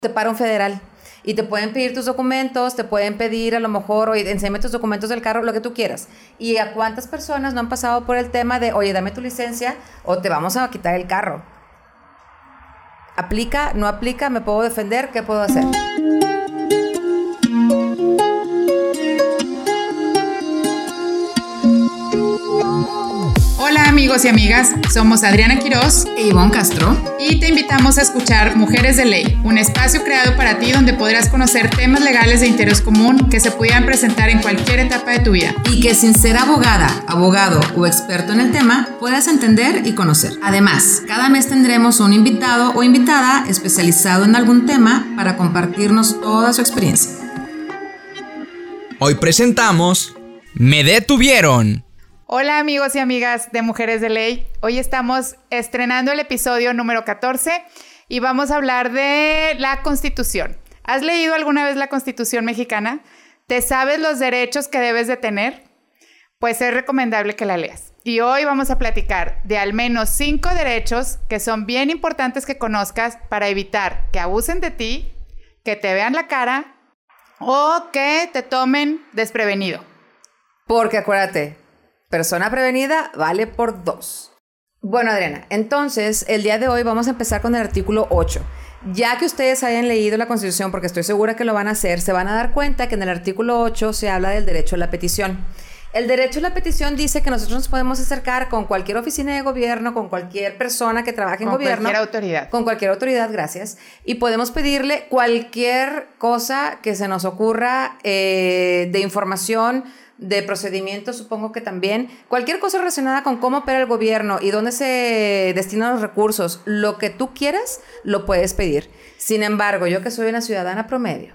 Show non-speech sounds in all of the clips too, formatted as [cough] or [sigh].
te para un federal y te pueden pedir tus documentos, te pueden pedir a lo mejor, oye, enséñame tus documentos del carro, lo que tú quieras. ¿Y a cuántas personas no han pasado por el tema de, oye, dame tu licencia o te vamos a quitar el carro? ¿Aplica? ¿No aplica? ¿Me puedo defender? ¿Qué puedo hacer? Amigos y amigas, somos Adriana Quiroz e Ivonne Castro y te invitamos a escuchar Mujeres de Ley, un espacio creado para ti donde podrás conocer temas legales de interés común que se pudieran presentar en cualquier etapa de tu vida. Y que sin ser abogada, abogado o experto en el tema, puedas entender y conocer. Además, cada mes tendremos un invitado o invitada especializado en algún tema para compartirnos toda su experiencia. Hoy presentamos Me detuvieron Hola amigos y amigas de Mujeres de Ley. Hoy estamos estrenando el episodio número 14 y vamos a hablar de la Constitución. ¿Has leído alguna vez la Constitución mexicana? ¿Te sabes los derechos que debes de tener? Pues es recomendable que la leas. Y hoy vamos a platicar de al menos cinco derechos que son bien importantes que conozcas para evitar que abusen de ti, que te vean la cara o que te tomen desprevenido. Porque acuérdate, Persona prevenida vale por dos. Bueno, Adriana, entonces el día de hoy vamos a empezar con el artículo 8. Ya que ustedes hayan leído la Constitución, porque estoy segura que lo van a hacer, se van a dar cuenta que en el artículo 8 se habla del derecho a la petición. El derecho a la petición dice que nosotros nos podemos acercar con cualquier oficina de gobierno, con cualquier persona que trabaje en gobierno. Con cualquier autoridad. Con cualquier autoridad, gracias. Y podemos pedirle cualquier cosa que se nos ocurra eh, de información de procedimientos, supongo que también. Cualquier cosa relacionada con cómo opera el gobierno y dónde se destinan los recursos, lo que tú quieras, lo puedes pedir. Sin embargo, yo que soy una ciudadana promedio.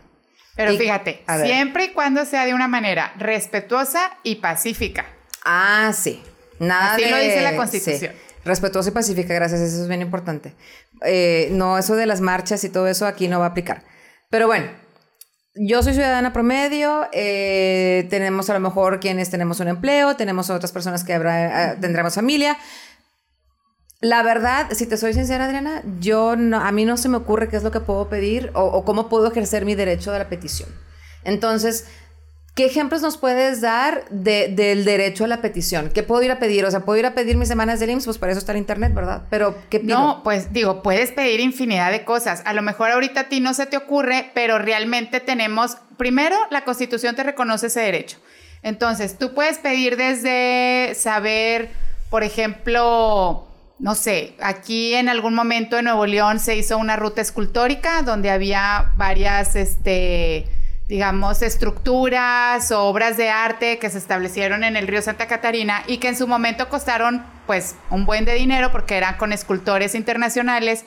Pero fíjate, siempre y cuando sea de una manera respetuosa y pacífica. Ah, sí. Nada Así lo dice la Constitución. Respetuosa y pacífica, gracias, eso es bien importante. Eh, no, eso de las marchas y todo eso aquí no va a aplicar. Pero bueno, yo soy ciudadana promedio, eh, tenemos a lo mejor quienes tenemos un empleo, tenemos otras personas que habrá, eh, tendremos familia. La verdad, si te soy sincera, Adriana, yo no, a mí no se me ocurre qué es lo que puedo pedir o, o cómo puedo ejercer mi derecho de la petición. Entonces, ¿Qué ejemplos nos puedes dar del derecho a la petición? ¿Qué puedo ir a pedir? O sea, ¿puedo ir a pedir mis semanas de IMSS? Pues para eso está el internet, ¿verdad? Pero, ¿qué pido? No, pues digo, puedes pedir infinidad de cosas. A lo mejor ahorita a ti no se te ocurre, pero realmente tenemos, primero, la Constitución te reconoce ese derecho. Entonces, tú puedes pedir desde saber, por ejemplo, no sé, aquí en algún momento en Nuevo León se hizo una ruta escultórica donde había varias, este digamos, estructuras o obras de arte que se establecieron en el río Santa Catarina y que en su momento costaron pues un buen de dinero porque eran con escultores internacionales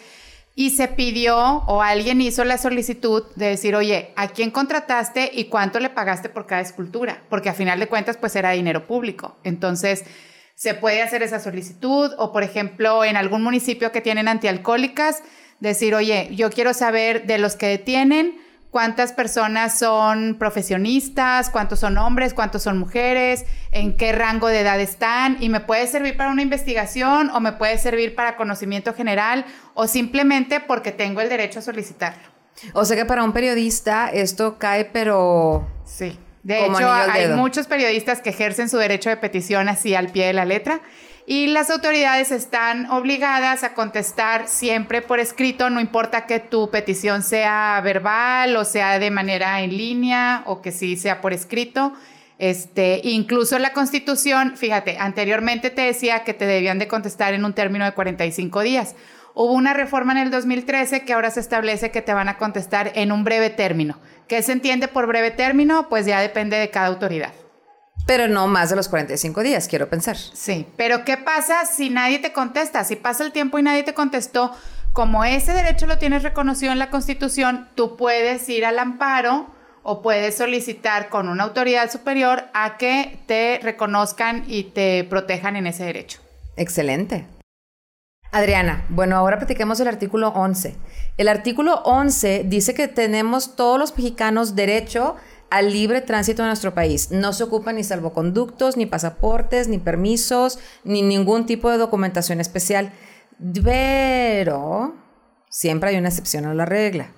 y se pidió o alguien hizo la solicitud de decir, oye, ¿a quién contrataste y cuánto le pagaste por cada escultura? Porque a final de cuentas pues era dinero público. Entonces se puede hacer esa solicitud o por ejemplo en algún municipio que tienen antialcohólicas, decir, oye, yo quiero saber de los que detienen, cuántas personas son profesionistas, cuántos son hombres, cuántos son mujeres, en qué rango de edad están y me puede servir para una investigación o me puede servir para conocimiento general o simplemente porque tengo el derecho a solicitarlo. O sea que para un periodista esto cae pero... Sí. De hecho, hay muchos periodistas que ejercen su derecho de petición así al pie de la letra y las autoridades están obligadas a contestar siempre por escrito, no importa que tu petición sea verbal o sea de manera en línea o que sí sea por escrito. Este, incluso la Constitución, fíjate, anteriormente te decía que te debían de contestar en un término de 45 días. Hubo una reforma en el 2013 que ahora se establece que te van a contestar en un breve término. ¿Qué se entiende por breve término? Pues ya depende de cada autoridad. Pero no más de los 45 días, quiero pensar. Sí, pero ¿qué pasa si nadie te contesta? Si pasa el tiempo y nadie te contestó, como ese derecho lo tienes reconocido en la Constitución, tú puedes ir al amparo o puedes solicitar con una autoridad superior a que te reconozcan y te protejan en ese derecho. Excelente. Adriana, bueno, ahora platiquemos el artículo 11. El artículo 11 dice que tenemos todos los mexicanos derecho al libre tránsito de nuestro país. No se ocupan ni salvoconductos, ni pasaportes, ni permisos, ni ningún tipo de documentación especial. Pero siempre hay una excepción a la regla.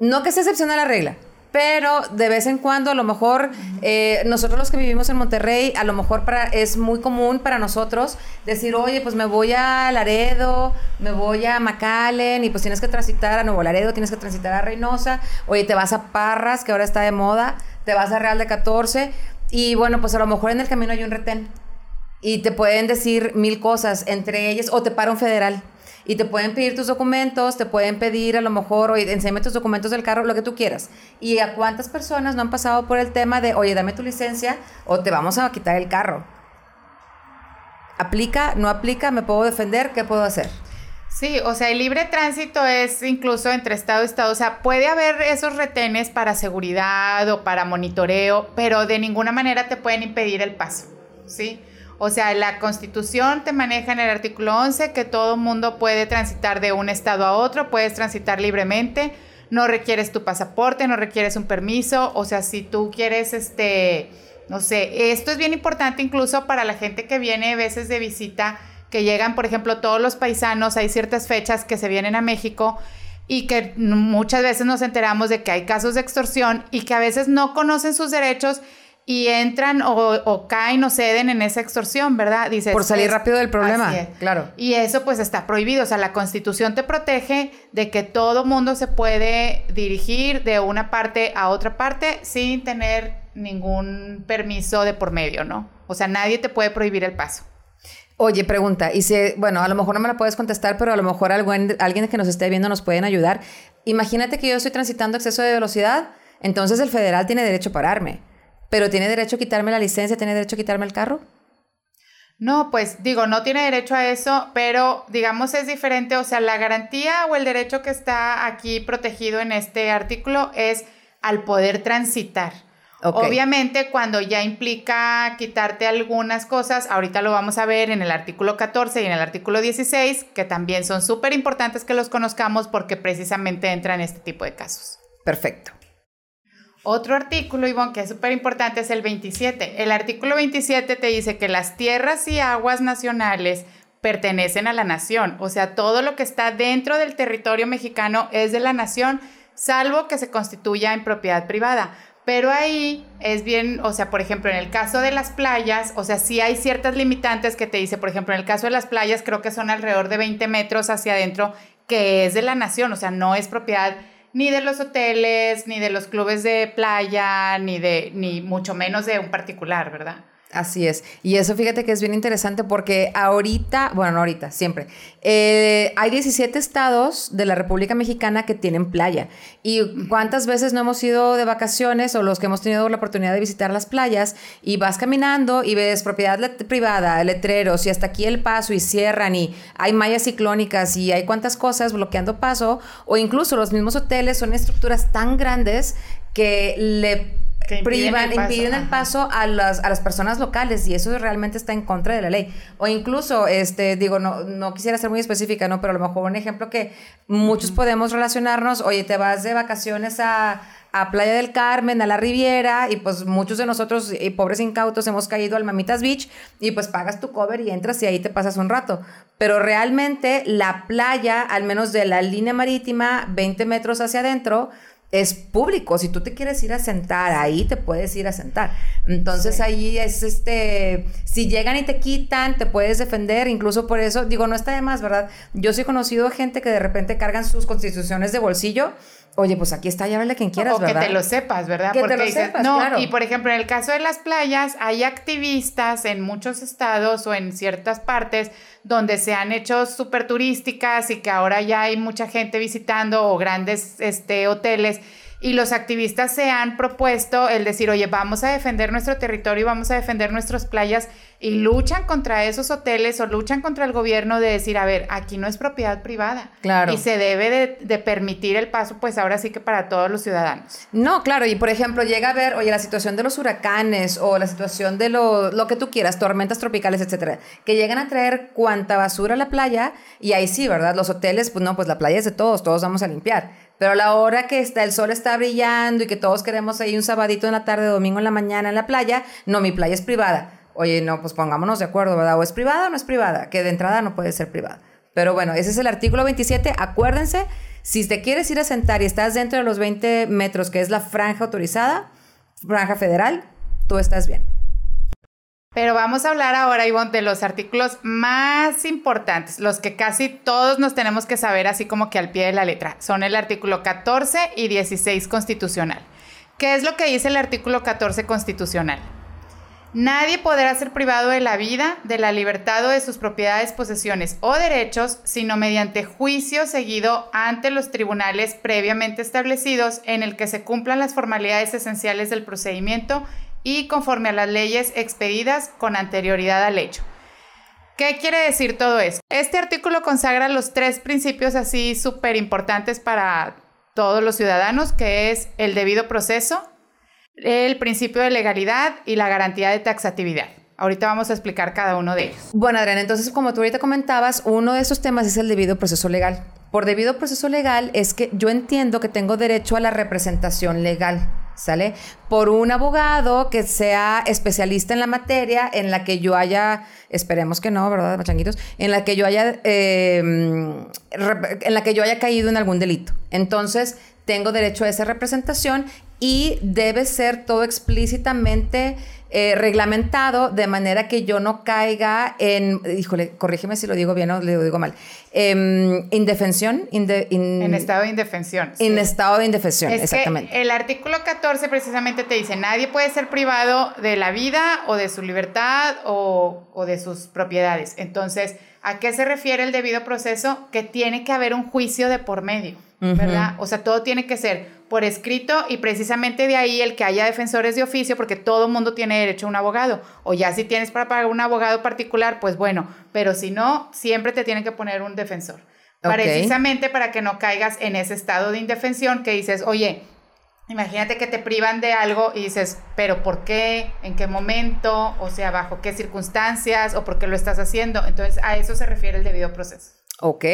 No que se excepciona la regla, pero de vez en cuando a lo mejor eh, nosotros los que vivimos en Monterrey, a lo mejor para, es muy común para nosotros decir, oye, pues me voy a Laredo, me voy a McAllen y pues tienes que transitar a Nuevo Laredo, tienes que transitar a Reynosa, oye, te vas a Parras, que ahora está de moda, te vas a Real de 14 y bueno, pues a lo mejor en el camino hay un retén y te pueden decir mil cosas, entre ellas, o te para un federal y te pueden pedir tus documentos, te pueden pedir a lo mejor, oye, enséñame tus documentos del carro, lo que tú quieras. ¿Y a cuántas personas no han pasado por el tema de, oye, dame tu licencia o te vamos a quitar el carro? ¿Aplica? ¿No aplica? ¿Me puedo defender? ¿Qué puedo hacer? Sí, o sea, el libre tránsito es incluso entre estado y estado. O sea, puede haber esos retenes para seguridad o para monitoreo, pero de ninguna manera te pueden impedir el paso, ¿sí? O sea, la constitución te maneja en el artículo 11 que todo mundo puede transitar de un estado a otro, puedes transitar libremente, no requieres tu pasaporte, no requieres un permiso, o sea, si tú quieres, este, no sé, esto es bien importante incluso para la gente que viene a veces de visita, que llegan, por ejemplo, todos los paisanos, hay ciertas fechas que se vienen a México y que muchas veces nos enteramos de que hay casos de extorsión y que a veces no conocen sus derechos y entran o, caen o ceden en esa extorsión, ¿verdad? Dices, Por salir rápido del problema, claro. Y eso pues está prohibido, o sea, la constitución te protege de que todo mundo se puede dirigir de una parte a otra parte sin tener ningún permiso de por medio, ¿no? O sea, nadie te puede prohibir el paso. Oye, pregunta, y si, bueno, a lo mejor no me la puedes contestar, pero a lo mejor alguien, alguien que nos esté viendo nos pueden ayudar. Imagínate que yo estoy transitando exceso de velocidad, entonces el federal tiene derecho a pararme pero tiene derecho a quitarme la licencia, tiene derecho a quitarme el carro. No, pues digo, no tiene derecho a eso, pero digamos es diferente, o sea, la garantía o el derecho que está aquí protegido en este artículo es al poder transitar. Obviamente, cuando ya implica quitarte algunas cosas, ahorita lo vamos a ver en el artículo 14 y en el artículo 16, que también son súper importantes que los conozcamos porque precisamente entran en este tipo de casos. Perfecto. Otro artículo, Ivonne, que es súper importante, es el 27. El artículo 27 te dice que las tierras y aguas nacionales pertenecen a la nación. O sea, todo lo que está dentro del territorio mexicano es de la nación, salvo que se constituya en propiedad privada. Pero ahí es bien, o sea, por ejemplo, en el caso de las playas, o sea, sí hay ciertas limitantes que te dice, por ejemplo, en el caso de las playas, creo que son alrededor de 20 metros hacia adentro, que es de la nación, o sea, no es propiedad ni de los hoteles, ni de los clubes de playa, ni de, ni mucho menos de un particular, ¿verdad? Así es. Y eso fíjate que es bien interesante porque ahorita, bueno, no ahorita, siempre, eh, hay 17 estados de la República Mexicana que tienen playa. ¿Y cuántas veces no hemos ido de vacaciones o los que hemos tenido la oportunidad de visitar las playas y vas caminando y ves propiedad privada, letreros y hasta aquí el paso y cierran y hay mallas ciclónicas y hay cuántas cosas bloqueando paso o incluso los mismos hoteles son estructuras tan grandes que le que privan, impiden el paso a las, a las personas locales y eso realmente está en contra de la ley. O incluso, este, digo, no, no quisiera ser muy específica, ¿no? Pero a lo mejor un ejemplo que muchos podemos relacionarnos, oye, te vas de vacaciones a, a Playa del Carmen, a la Riviera, y pues muchos de nosotros, y pobres incautos, hemos caído al Mamitas Beach, y pues pagas tu cover y entras y ahí te pasas un rato. Pero realmente la playa, al menos de la línea marítima, 20 metros hacia adentro, es público. Si tú te quieres ir a sentar ahí, te puedes ir a sentar. Entonces ahí es este, si llegan y te quitan, te puedes defender. Incluso por eso, digo, no está de más, ¿verdad? Yo sí he conocido gente que de repente cargan sus constituciones de bolsillo. Oye, pues aquí está, llámale quien quieras, o ¿verdad? que te lo sepas, ¿verdad? Que te lo sepas, no, y por ejemplo, en el caso de las playas, hay activistas en muchos estados o en ciertas partes donde se han hecho súper turísticas y que ahora ya hay mucha gente visitando o grandes este, hoteles y los activistas se han propuesto el decir, oye, vamos a defender nuestro territorio, vamos a defender nuestras playas y luchan contra esos hoteles o luchan contra el gobierno de decir, a ver, aquí no es propiedad privada. Claro. Y se debe de, permitir el paso, pues ahora sí que para todos los ciudadanos. No, claro, y por ejemplo, llega a ver, oye, la situación de los huracanes o la situación de lo, lo que tú quieras, tormentas tropicales, etcétera, que llegan a traer cuanta basura a la playa y ahí sí, ¿verdad? Los hoteles, pues no, pues la playa es de todos, todos vamos a limpiar pero a la hora que está, el sol está brillando y que todos queremos ahí un sabadito en la tarde, domingo en la mañana en la playa, no, mi playa es privada. Oye, no, pues pongámonos de acuerdo, ¿verdad? O es privada o no es privada, que de entrada no puede ser privada. Pero bueno, ese es el artículo 27. Acuérdense, Si te quieres ir a sentar y estás dentro de los 20 metros, que es la franja autorizada, franja federal, tú estás bien. Pero vamos a hablar ahora, Ivonne, de los artículos más importantes, los que casi todos nos tenemos que saber así como que al pie de la letra. Son el artículo 14 y 16 constitucional. ¿Qué es lo que dice el artículo 14 constitucional? Nadie podrá ser privado de la vida, de la libertad o de sus propiedades, posesiones o derechos, sino mediante juicio seguido ante los tribunales previamente establecidos en el que se cumplan las formalidades esenciales del procedimiento y conforme a las leyes expedidas con anterioridad al hecho. ¿Qué quiere decir todo esto? Este artículo consagra los tres principios así súper importantes para todos los ciudadanos, que es el debido proceso, el principio de legalidad y la garantía de taxatividad. Ahorita vamos a explicar cada uno de ellos. Bueno, Adriana, entonces como tú ahorita comentabas, uno de esos temas es el debido proceso legal. Por debido proceso legal es que yo entiendo que tengo derecho a la representación legal. ¿Sale? Por un abogado que sea especialista en la materia, en la que yo haya, esperemos que no, ¿verdad, machanguitos? En la que yo haya, em, en la que yo haya caído en algún delito. Entonces, tengo derecho a esa representación y debe ser todo explícitamente eh, reglamentado de manera que yo no caiga en, híjole, corrígeme si lo digo bien o lo digo mal, em, indefensión. en estado de indefensión. En estado de indefensión, exactamente. el artículo 14 precisamente te dice, nadie puede ser privado de la vida o de su libertad o, o de sus propiedades. Entonces, ¿a qué se refiere el debido proceso? Que tiene que haber un juicio de por medio. ¿Verdad? O sea, todo tiene que ser por escrito y precisamente de ahí el que haya defensores de oficio, porque todo mundo tiene derecho a un abogado. O ya si tienes para pagar un abogado particular, pues bueno, pero si no, siempre te tienen que poner un defensor. Precisamente para que no caigas en ese estado de indefensión que dices, oye, Imagínate que te privan de algo y dices, pero ¿por qué? ¿En qué momento? O sea, ¿bajo qué circunstancias? ¿O por qué lo estás haciendo? Entonces, a eso se refiere el debido proceso. Ok.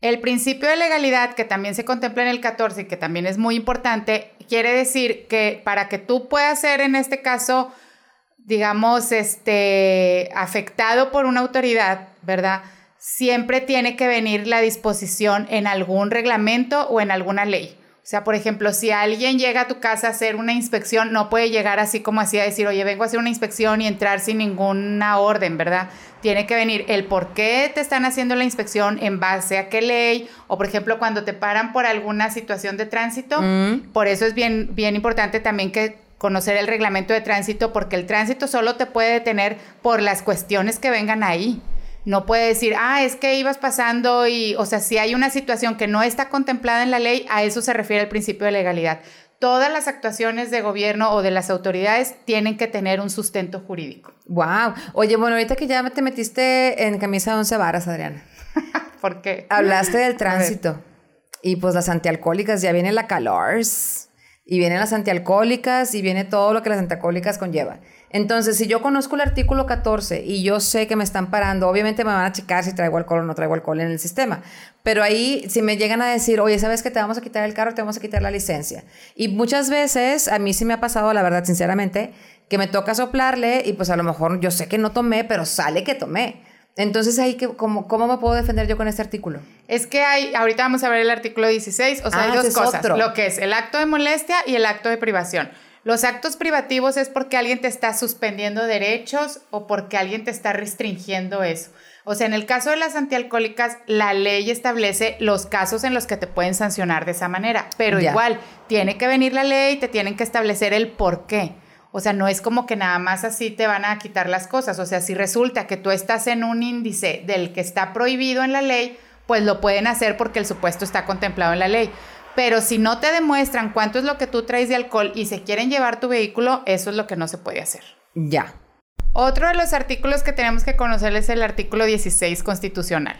El principio de legalidad, que también se contempla en el 14 y que también es muy importante, quiere decir que para que tú puedas ser en este caso, digamos, este, afectado por una autoridad, ¿verdad? Siempre tiene que venir la disposición en algún reglamento o en alguna ley. O sea, por ejemplo, si alguien llega a tu casa a hacer una inspección, no puede llegar así como así a decir, oye, vengo a hacer una inspección y entrar sin ninguna orden, ¿verdad? Tiene que venir el por qué te están haciendo la inspección, en base a qué ley, o por ejemplo, cuando te paran por alguna situación de tránsito. Mm. Por eso es bien, bien importante también que conocer el reglamento de tránsito, porque el tránsito solo te puede detener por las cuestiones que vengan ahí. No puede decir, ah, es que ibas pasando y, o sea, si hay una situación que no está contemplada en la ley, a eso se refiere el principio de legalidad. Todas las actuaciones de gobierno o de las autoridades tienen que tener un sustento jurídico. Wow. Oye, bueno, ahorita que ya te metiste en camisa de once varas, Adriana. [laughs] ¿Por qué? Hablaste del tránsito. Y pues las antialcohólicas, ya viene la calors. Y vienen las antialcohólicas y viene todo lo que las antialcohólicas conlleva. Entonces, si yo conozco el artículo 14 y yo sé que me están parando, obviamente me van a checar si traigo alcohol o no traigo alcohol en el sistema. Pero ahí, si me llegan a decir, oye, ¿sabes que te vamos a quitar el carro, te vamos a quitar la licencia? Y muchas veces, a mí sí me ha pasado, la verdad, sinceramente, que me toca soplarle y pues a lo mejor yo sé que no tomé, pero sale que tomé. Entonces, ahí, que, ¿cómo, ¿cómo me puedo defender yo con este artículo? Es que hay, ahorita vamos a ver el artículo 16, o sea, hay ah, dos cosas, lo que es el acto de molestia y el acto de privación. Los actos privativos es porque alguien te está suspendiendo derechos o porque alguien te está restringiendo eso. O sea, en el caso de las antialcohólicas, la ley establece los casos en los que te pueden sancionar de esa manera, pero igual, tiene que venir la ley, te tienen que establecer el por qué. O sea, no es como que nada más así te van a quitar las cosas. O sea, si resulta que tú estás en un índice del que está prohibido en la ley, pues lo pueden hacer porque el supuesto está contemplado en la ley. Pero si no te demuestran cuánto es lo que tú traes de alcohol y se quieren llevar tu vehículo, eso es lo que no se puede hacer. Ya. Otro de los artículos que tenemos que conocer es el artículo 16 constitucional.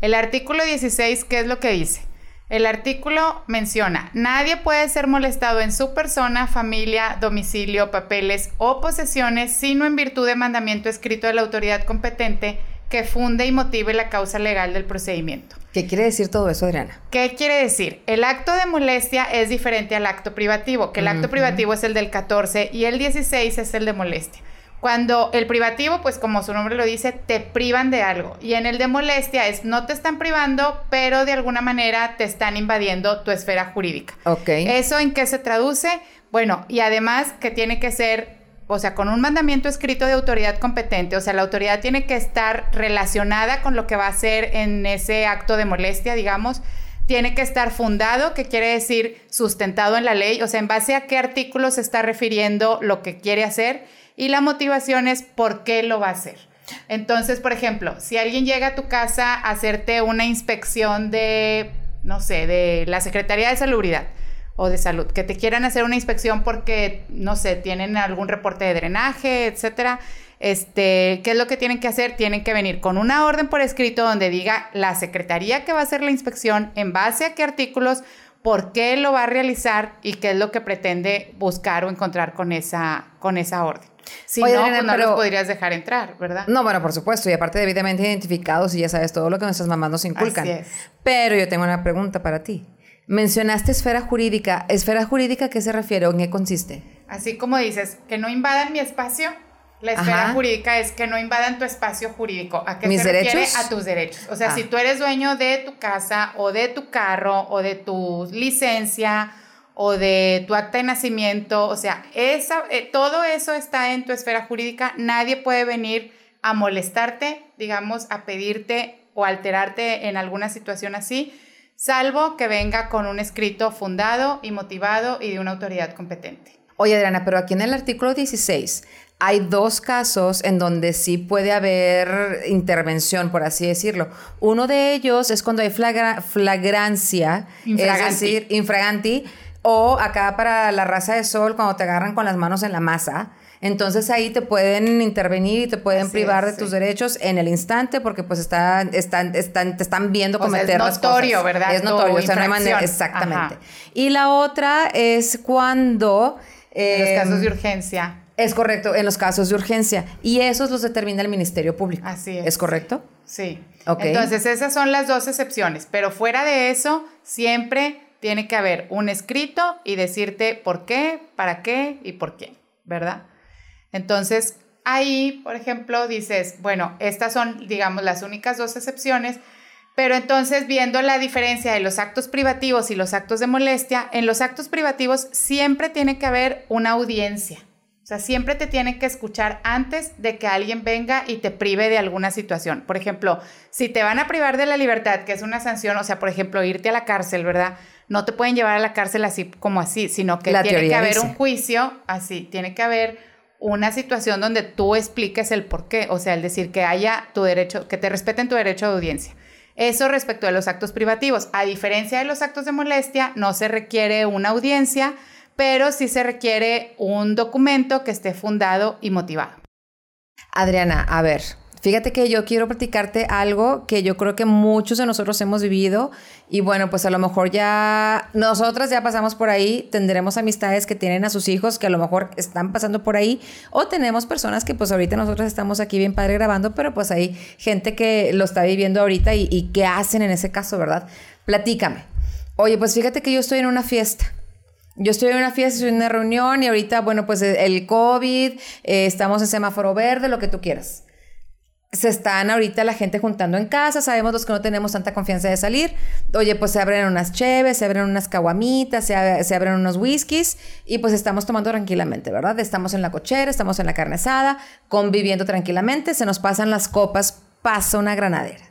El artículo 16, ¿qué es lo que dice? El artículo menciona, nadie puede ser molestado en su persona, familia, domicilio, papeles o posesiones, sino en virtud de mandamiento escrito de la autoridad competente que funde y motive la causa legal del procedimiento. ¿Qué quiere decir todo eso, Adriana? ¿Qué quiere decir? El acto de molestia es diferente al acto privativo, que el acto privativo es el del 14 y el 16 es el de molestia. Cuando el privativo, pues como su nombre lo dice, te privan de algo. Y en el de molestia es no te están privando, pero de alguna manera te están invadiendo tu esfera jurídica. Ok. ¿Eso en qué se traduce? Bueno, y además que tiene que ser, o sea, con un mandamiento escrito de autoridad competente, o sea, la autoridad tiene que estar relacionada con lo que va a hacer en ese acto de molestia, digamos tiene que estar fundado, que quiere decir sustentado en la ley, o sea, en base a qué artículo se está refiriendo lo que quiere hacer y la motivación es por qué lo va a hacer. Entonces, por ejemplo, si alguien llega a tu casa a hacerte una inspección de, no sé, de la Secretaría de Salubridad o de Salud, que te quieran hacer una inspección porque, no sé, tienen algún reporte de drenaje, etcétera, este, ¿qué es lo que tienen que hacer? Tienen que venir con una orden por escrito donde diga la secretaría que va a hacer la inspección, en base a qué artículos, por qué lo va a realizar y qué es lo que pretende buscar o encontrar con esa, con esa orden. Si no, pues no los podrías dejar entrar, ¿verdad? No, bueno, por supuesto, y aparte debidamente identificados y ya sabes todo lo que nuestras mamás nos inculcan. Así es. Pero yo tengo una pregunta para ti. Mencionaste esfera jurídica. ¿Esfera jurídica a qué se refiere o en qué consiste? Así como dices, que no invadan mi espacio, la esfera jurídica es que no invadan tu espacio jurídico. ¿A qué ¿Mis se derechos? refiere? A tus derechos. O sea, Ah. si tú eres dueño de tu casa o de tu carro o de tu licencia o de tu acta de nacimiento, o sea, esa, eh, todo eso está en tu esfera jurídica. Nadie puede venir a molestarte, digamos, a pedirte o alterarte en alguna situación así, salvo que venga con un escrito fundado y motivado y de una autoridad competente. Oye, Adriana, pero aquí en el artículo 16 hay dos casos en donde sí puede haber intervención, por así decirlo. Uno de ellos es cuando hay flagra- flagrancia, Infraganti. es decir, infraganti, o acá para la raza de sol, cuando te agarran con las manos en la masa. Entonces ahí te pueden intervenir y te pueden Así privar es, de tus derechos en el instante porque pues están, están, están, te están viendo O sea, es cometer las notorio, cosas. ¿verdad? Es notorio, o sea, no hay manera, exactamente. Ajá. Y la otra es cuando... En los casos de urgencia. es correcto, en los casos de urgencia. Y esos los determina el Ministerio Público. Así es. ¿Es correcto? Sí. Ok. Entonces, esas son las dos excepciones. Pero fuera de eso, siempre tiene que haber un escrito y decirte por qué, para qué y por qué, ¿verdad? Entonces, ahí, por ejemplo, dices, bueno, estas son, digamos, las únicas dos excepciones. Pero entonces, viendo la diferencia de los actos privativos y los actos de molestia, en los actos privativos siempre tiene que haber una audiencia. O sea, siempre te tienen que escuchar antes de que alguien venga y te prive de alguna situación. Por ejemplo, si te van a privar de la libertad, que es una sanción, o sea, por ejemplo, irte a la cárcel, ¿verdad? No te pueden llevar a la cárcel así como así, sino que La tiene que haber dice. un juicio, así, tiene que haber una situación donde tú expliques el por qué, o sea, el decir que haya tu derecho, que te respeten tu derecho de audiencia. Eso respecto a los actos privativos. A diferencia de los actos de molestia, no se requiere una audiencia, pero sí se requiere un documento que esté fundado y motivado. Adriana, a ver, fíjate que yo quiero platicarte algo que yo creo que muchos de nosotros hemos vivido y bueno, pues a lo mejor ya nosotras ya pasamos por ahí, tendremos amistades que tienen a sus hijos que a lo mejor están pasando por ahí o tenemos personas que pues ahorita nosotros estamos aquí bien padre grabando, pero pues hay gente que lo está viviendo ahorita y, y qué hacen en ese caso, ¿verdad? Platícame. Oye, pues fíjate que yo estoy en una fiesta. Yo estoy en una fiesta, estoy en una reunión y ahorita, bueno, pues el COVID, eh, estamos en semáforo verde, lo que tú quieras. Se están ahorita la gente juntando en casa, sabemos los que no tenemos tanta confianza de salir. Oye, pues se abren unas cheves, se abren unas caguamitas, se, se abren unos whiskies y pues estamos tomando tranquilamente, ¿verdad? Estamos en la cochera, estamos en la carne asada, conviviendo tranquilamente, se nos pasan las copas, pasa una granadera.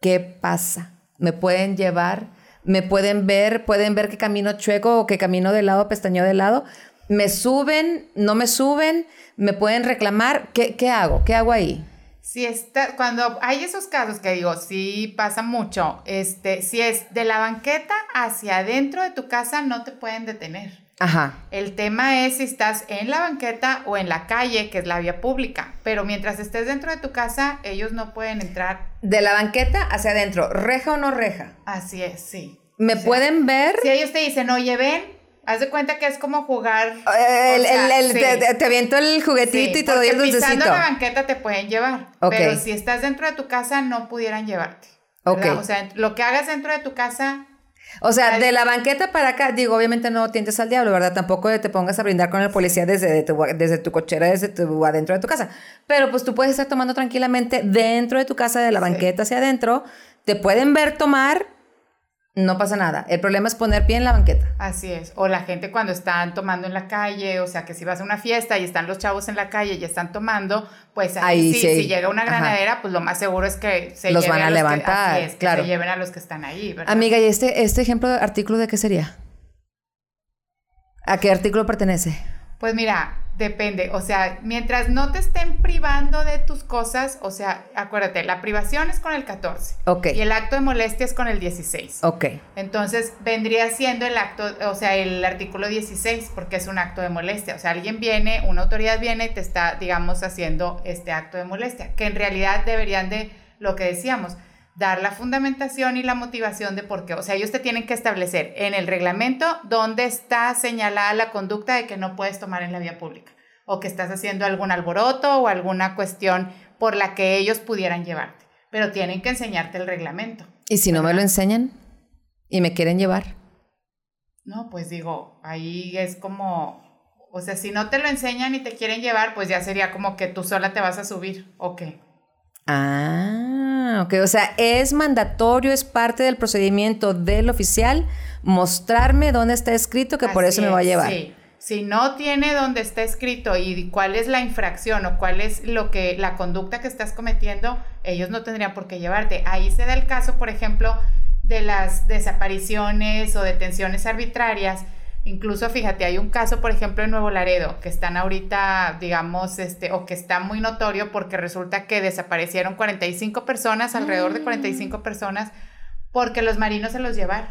¿Qué pasa? ¿Me pueden llevar? ¿Me pueden ver? ¿Pueden ver que camino chueco o que camino de lado, pestañeo de lado? ¿Me suben? ¿No me suben? ¿Me pueden reclamar? ¿Qué, qué hago? ¿Qué hago ahí? Si está, cuando hay esos casos que digo, sí pasa mucho, este, si es de la banqueta hacia adentro de tu casa, no te pueden detener. Ajá. El tema es si estás en la banqueta o en la calle, que es la vía pública. Pero mientras estés dentro de tu casa, ellos no pueden entrar. De la banqueta hacia adentro, ¿reja o no reja? Así es, sí. ¿Me O sea, pueden ver? Si ellos te dicen, oye, ven, haz de cuenta que es como jugar. Eh, El, o sea, el- el- sí. te, aviento el juguetito Sí, y te doy el dulcecito. pisando la banqueta te pueden llevar. Pero si estás dentro de tu casa, no pudieran llevarte. Ok. ¿verdad? O sea, lo que hagas dentro de tu casa O sea, de la banqueta para acá, digo, obviamente no tientes al diablo, ¿verdad? Tampoco te pongas a brindar con el policía desde tu, desde tu cochera, desde tu, adentro de tu casa. Pero pues tú puedes estar tomando tranquilamente dentro de tu casa, de la banqueta hacia adentro. Te pueden ver tomar no pasa nada. El problema es poner pie en la banqueta. Así es. O la gente cuando están tomando en la calle, o sea, que si vas a una fiesta y están los chavos en la calle y están tomando, pues ahí, sí, si llega una granadera, pues lo más seguro es que se los van a, levantar. Que, claro. se lleven a los que están ahí, ¿verdad? Amiga, ¿y este, este ejemplo de artículo de qué sería? ¿A qué artículo pertenece? Pues mira, Depende, o sea, mientras no te estén privando de tus cosas, o sea, acuérdate, la privación es con el 14. Ok. Y el acto de molestia es con el 16. Ok. Entonces, vendría siendo el acto, o sea, el artículo 16, porque es un acto de molestia. O sea, alguien viene, una autoridad viene y te está, digamos, haciendo este acto de molestia, que en realidad deberían de, lo que decíamos, dar la fundamentación y la motivación de por qué. O sea, ellos te tienen que establecer en el reglamento dónde está señalada la conducta de que no puedes tomar en la vía pública o que estás haciendo algún alboroto o alguna cuestión por la que ellos pudieran llevarte. Pero tienen que enseñarte el reglamento. ¿Y si no me lo enseñan y me quieren llevar? No, pues digo, ahí es como, o sea, si no te lo enseñan y te quieren llevar, pues ya sería como que tú sola te vas a subir, ¿o qué? Ah, ok. O sea, es mandatorio, es parte del procedimiento del oficial mostrarme dónde está escrito que por eso me va a llevar. Sí. Si no tiene donde está escrito y cuál es la infracción o cuál es lo que la conducta que estás cometiendo, ellos no tendrían por qué llevarte. Ahí se da el caso, por ejemplo, de las desapariciones o detenciones arbitrarias Incluso, fíjate, hay un caso, por ejemplo, en Nuevo Laredo, que están ahorita, digamos, este, o que está muy notorio porque resulta que desaparecieron 45 personas, alrededor de 45 mm. personas, porque los marinos se los llevaron.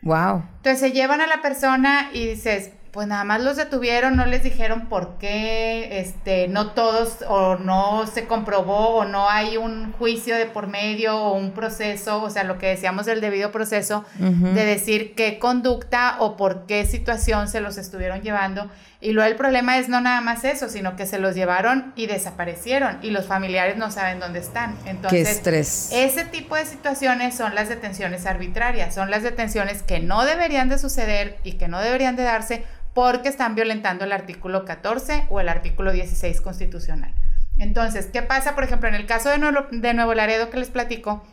Wow. Entonces se llevan a la persona y dices, pues nada más los detuvieron, no les dijeron por qué, este, no todos o no se comprobó o no hay un juicio de por medio o un proceso, o sea, lo que decíamos del debido proceso, de decir qué conducta o por qué situación se los estuvieron llevando. Y luego el problema es no nada más eso, sino que se los llevaron y desaparecieron y los familiares no saben dónde están. Entonces, qué estrés. ese tipo de situaciones son las detenciones arbitrarias, son las detenciones que no deberían de suceder y que no deberían de darse porque están violentando el artículo 14 o el artículo 16 constitucional. Entonces, ¿qué pasa, por ejemplo, en el caso de Nuevo, de Nuevo Laredo que les platico?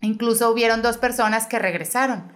Incluso hubieron dos personas que regresaron.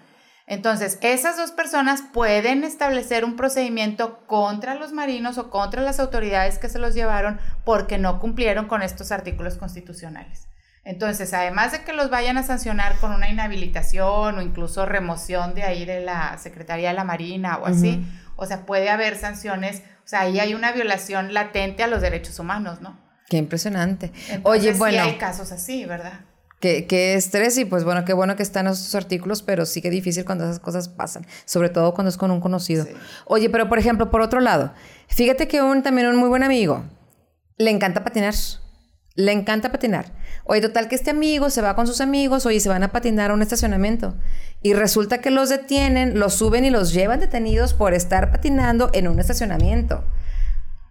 Entonces, esas dos personas pueden establecer un procedimiento contra los marinos o contra las autoridades que se los llevaron porque no cumplieron con estos artículos constitucionales. Entonces, además de que los vayan a sancionar con una inhabilitación o incluso remoción de ahí de la Secretaría de la Marina o así, o sea, puede haber sanciones, o sea, ahí hay una violación latente a los derechos humanos, ¿no? Qué impresionante. Oye, bueno. Sí hay casos así, ¿verdad? Qué, qué, estrés y pues bueno, qué bueno que están esos artículos, pero sí que difícil cuando esas cosas pasan, sobre todo cuando es con un conocido. Oye, pero por ejemplo, por otro lado, fíjate que un también un muy buen amigo le encanta patinar. Le encanta patinar. Oye, total que este amigo se va con sus amigos, oye, se van a patinar a un estacionamiento. Y resulta que los detienen, los suben y los llevan detenidos por estar patinando en un estacionamiento.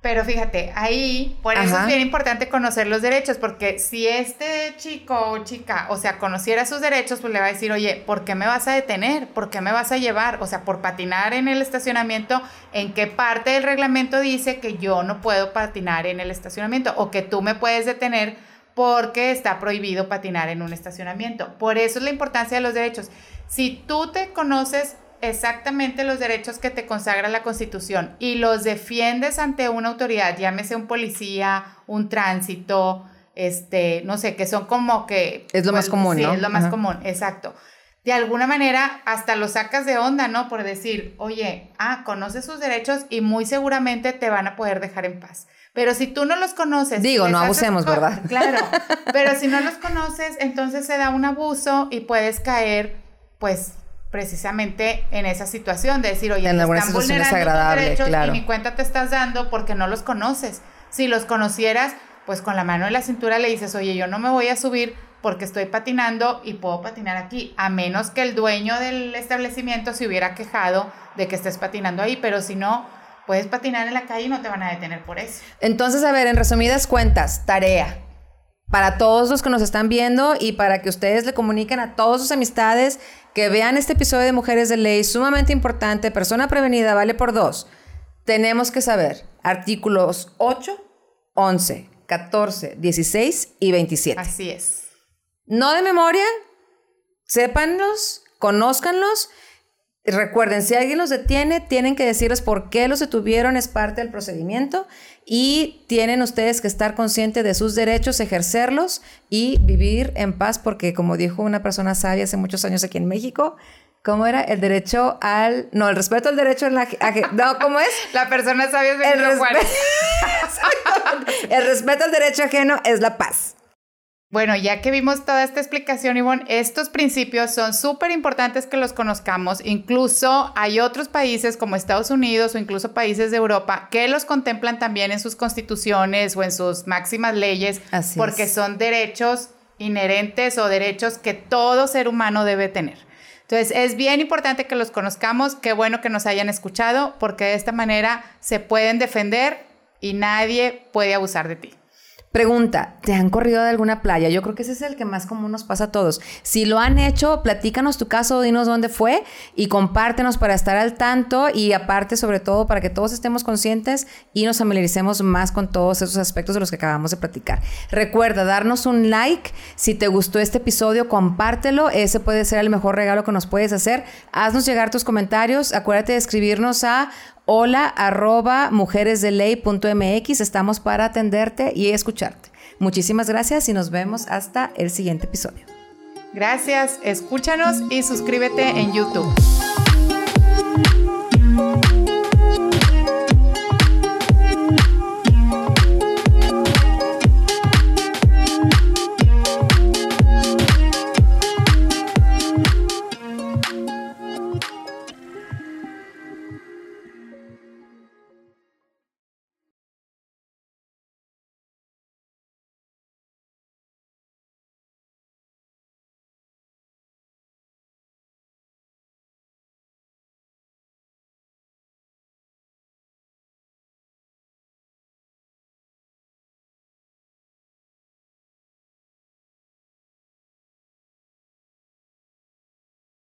Pero fíjate, ahí, por eso es bien importante conocer los derechos, porque si este chico o chica, o sea, conociera sus derechos, pues le va a decir, oye, ¿por qué me vas a detener? ¿Por qué me vas a llevar? O sea, por patinar en el estacionamiento, ¿en qué parte del reglamento dice que yo no puedo patinar en el estacionamiento? O que tú me puedes detener porque está prohibido patinar en un estacionamiento. Por eso es la importancia de los derechos. Si tú te conoces exactamente los derechos que te consagra la Constitución y los defiendes ante una autoridad, llámese un policía, un tránsito, este, no sé, que son como que... Es lo más común, sí, es lo más común, exacto. De alguna manera hasta lo sacas de onda, ¿no? Por decir, oye, ah, conoces sus derechos y muy seguramente te van a poder dejar en paz. Pero si tú no los conoces... Digo, no abusemos, ¿verdad? Claro, [laughs] pero si no los conoces, entonces se da un abuso y puedes caer, pues, precisamente en esa situación de decir, oye, en te están vulnerando derechos y ni cuenta te estás dando porque no los conoces. Si los conocieras, pues con la mano en la cintura le dices, oye, yo no me voy a subir porque estoy patinando y puedo patinar aquí, a menos que el dueño del establecimiento se hubiera quejado de que estés patinando ahí, pero si no, puedes patinar en la calle y no te van a detener por eso. Entonces, a ver, en resumidas cuentas, tarea. Para todos los que nos están viendo y para que ustedes le comuniquen a todas sus amistades que vean este episodio de Mujeres de Ley, sumamente importante, persona prevenida vale por dos. Tenemos que saber artículos 8, 11, 14, 16 y 27. Así es. No de memoria, sépanlos, conózcanlos. Recuerden, si alguien los detiene, tienen que decirles por qué los detuvieron, es parte del procedimiento y tienen ustedes que estar conscientes de sus derechos, ejercerlos y vivir en paz, porque como dijo una persona sabia hace muchos años aquí en México, ¿cómo era? El derecho al... No, el respeto al derecho al... No, ¿cómo es? [laughs] La persona sabia es El Juárez. [laughs] El respeto al derecho ajeno es la paz. Bueno, ya que vimos toda esta explicación, Ivonne, estos principios son súper importantes que los conozcamos. Incluso hay otros países como Estados Unidos o incluso países de Europa que los contemplan también en sus constituciones o en sus máximas leyes Así porque es. son derechos inherentes o derechos que todo ser humano debe tener. Entonces, es bien importante que los conozcamos. Qué bueno que nos hayan escuchado porque de esta manera se pueden defender y nadie puede abusar de ti. Pregunta, ¿te han corrido de alguna playa? Yo creo que ese es el que más común nos pasa a todos. Si lo han hecho, platícanos tu caso, dinos dónde fue y compártenos para estar al tanto y aparte sobre todo para que todos estemos conscientes y nos familiaricemos más con todos esos aspectos de los que acabamos de platicar. Recuerda darnos un like, si te gustó este episodio, compártelo, ese puede ser el mejor regalo que nos puedes hacer. Haznos llegar tus comentarios, acuérdate de escribirnos a hola arroba mujeresdeley.mx. Estamos para atenderte y escucharte. Muchísimas gracias y nos vemos hasta el siguiente episodio. Gracias, escúchanos y suscríbete en YouTube.